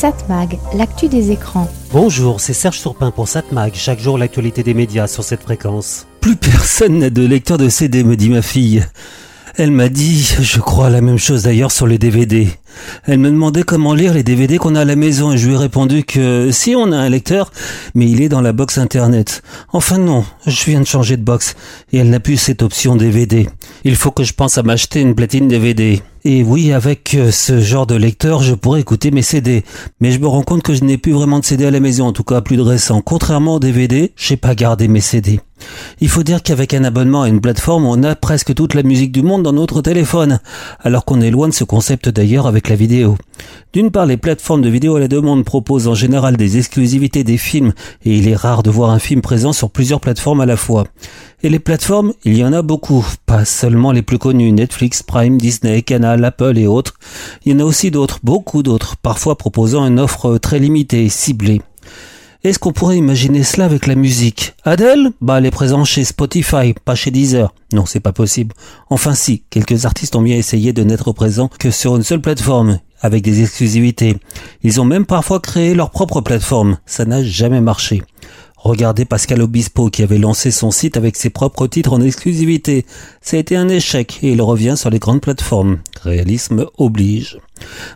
Satmag, l'actu des écrans. Bonjour, c'est Serge Surpin pour Satmag. Chaque jour, l'actualité des médias sur cette fréquence. Plus personne n'a de lecteur de CD, me dit ma fille. Elle m'a dit, je crois la même chose d'ailleurs sur les DVD. Elle me demandait comment lire les DVD qu'on a à la maison et je lui ai répondu que si on a un lecteur, mais il est dans la box internet. Enfin non, je viens de changer de box et elle n'a plus cette option DVD. Il faut que je pense à m'acheter une platine DVD. Et oui, avec euh, ce genre de lecteur, je pourrais écouter mes CD. Mais je me rends compte que je n'ai plus vraiment de CD à la maison, en tout cas plus de récent. Contrairement au DVD, j'ai pas gardé mes CD. Il faut dire qu'avec un abonnement à une plateforme, on a presque toute la musique du monde dans notre téléphone, alors qu'on est loin de ce concept d'ailleurs avec la vidéo. D'une part, les plateformes de vidéo à la demande proposent en général des exclusivités des films, et il est rare de voir un film présent sur plusieurs plateformes à la fois. Et les plateformes, il y en a beaucoup, pas seulement les plus connues, Netflix, Prime, Disney, Canal, Apple et autres. Il y en a aussi d'autres, beaucoup d'autres, parfois proposant une offre très limitée, ciblée. Est-ce qu'on pourrait imaginer cela avec la musique? Adele? Bah, elle est présente chez Spotify, pas chez Deezer. Non, c'est pas possible. Enfin si, quelques artistes ont bien essayé de n'être présents que sur une seule plateforme, avec des exclusivités. Ils ont même parfois créé leur propre plateforme. Ça n'a jamais marché. Regardez Pascal Obispo qui avait lancé son site avec ses propres titres en exclusivité. Ça a été un échec et il revient sur les grandes plateformes. Réalisme oblige.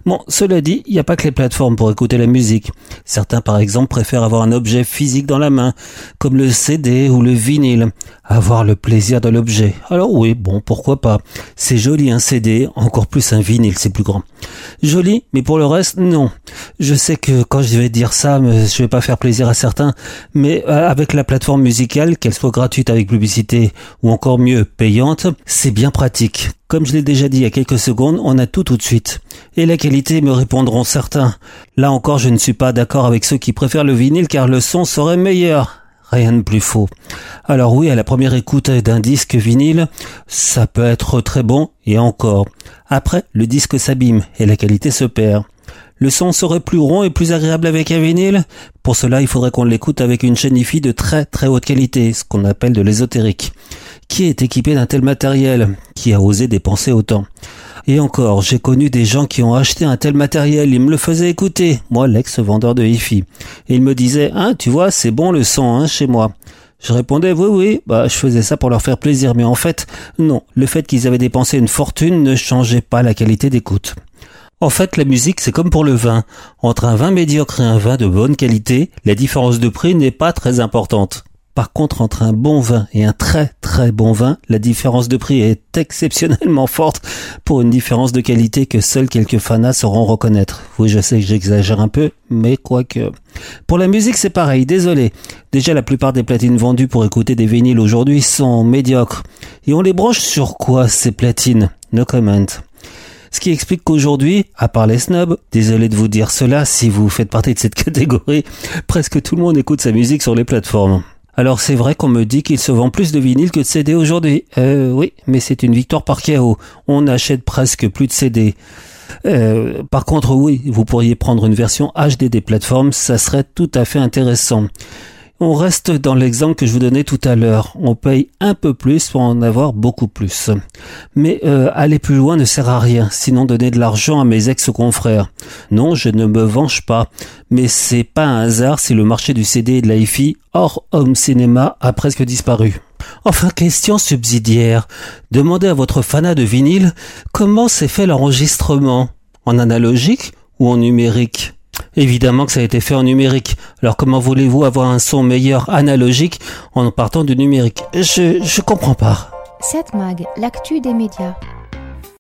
Bon, cela dit, il n'y a pas que les plateformes pour écouter la musique. Certains, par exemple, préfèrent avoir un objet physique dans la main, comme le CD ou le vinyle. Avoir le plaisir de l'objet. Alors oui, bon, pourquoi pas. C'est joli un CD, encore plus un vinyle, c'est plus grand. Joli, mais pour le reste, non. Je sais que quand je vais dire ça, je vais pas faire plaisir à certains, mais euh, avec la plateforme musicale, qu'elle soit gratuite avec publicité ou encore mieux payante, c'est bien pratique. Comme je l'ai déjà dit il y a quelques secondes, on a tout tout de suite. Et la qualité, me répondront certains. Là encore, je ne suis pas d'accord avec ceux qui préfèrent le vinyle car le son serait meilleur. Rien de plus faux. Alors oui, à la première écoute d'un disque vinyle, ça peut être très bon et encore. Après, le disque s'abîme et la qualité se perd. Le son serait plus rond et plus agréable avec un vinyle? Pour cela, il faudrait qu'on l'écoute avec une chaîne IFI de très très haute qualité, ce qu'on appelle de l'ésotérique. Qui est équipé d'un tel matériel? Qui a osé dépenser autant? Et encore, j'ai connu des gens qui ont acheté un tel matériel, ils me le faisaient écouter, moi l'ex-vendeur de hi-fi. Ils me disaient, hein, tu vois, c'est bon le son, hein, chez moi. Je répondais oui oui, bah je faisais ça pour leur faire plaisir, mais en fait non, le fait qu'ils avaient dépensé une fortune ne changeait pas la qualité d'écoute. En fait, la musique, c'est comme pour le vin. Entre un vin médiocre et un vin de bonne qualité, la différence de prix n'est pas très importante. Par contre, entre un bon vin et un très très bon vin, la différence de prix est exceptionnellement forte pour une différence de qualité que seuls quelques fanas sauront reconnaître. Oui, je sais que j'exagère un peu, mais quoique. Pour la musique, c'est pareil, désolé. Déjà, la plupart des platines vendues pour écouter des vinyles aujourd'hui sont médiocres. Et on les branche sur quoi, ces platines? No comment. Ce qui explique qu'aujourd'hui, à part les snobs, désolé de vous dire cela si vous faites partie de cette catégorie, presque tout le monde écoute sa musique sur les plateformes. Alors c'est vrai qu'on me dit qu'il se vend plus de vinyle que de CD aujourd'hui. Euh, oui, mais c'est une victoire par chaos. On achète presque plus de CD. Euh, par contre, oui, vous pourriez prendre une version HD des plateformes, ça serait tout à fait intéressant. On reste dans l'exemple que je vous donnais tout à l'heure. On paye un peu plus pour en avoir beaucoup plus. Mais euh, aller plus loin ne sert à rien, sinon donner de l'argent à mes ex-confrères. Non, je ne me venge pas. Mais c'est pas un hasard si le marché du CD et de la hi hors home cinéma a presque disparu. Enfin, question subsidiaire. Demandez à votre fanat de vinyle comment s'est fait l'enregistrement. En analogique ou en numérique? Évidemment que ça a été fait en numérique. Alors comment voulez-vous avoir un son meilleur analogique en partant du numérique? Je je comprends pas. Cette mag, l'actu des médias.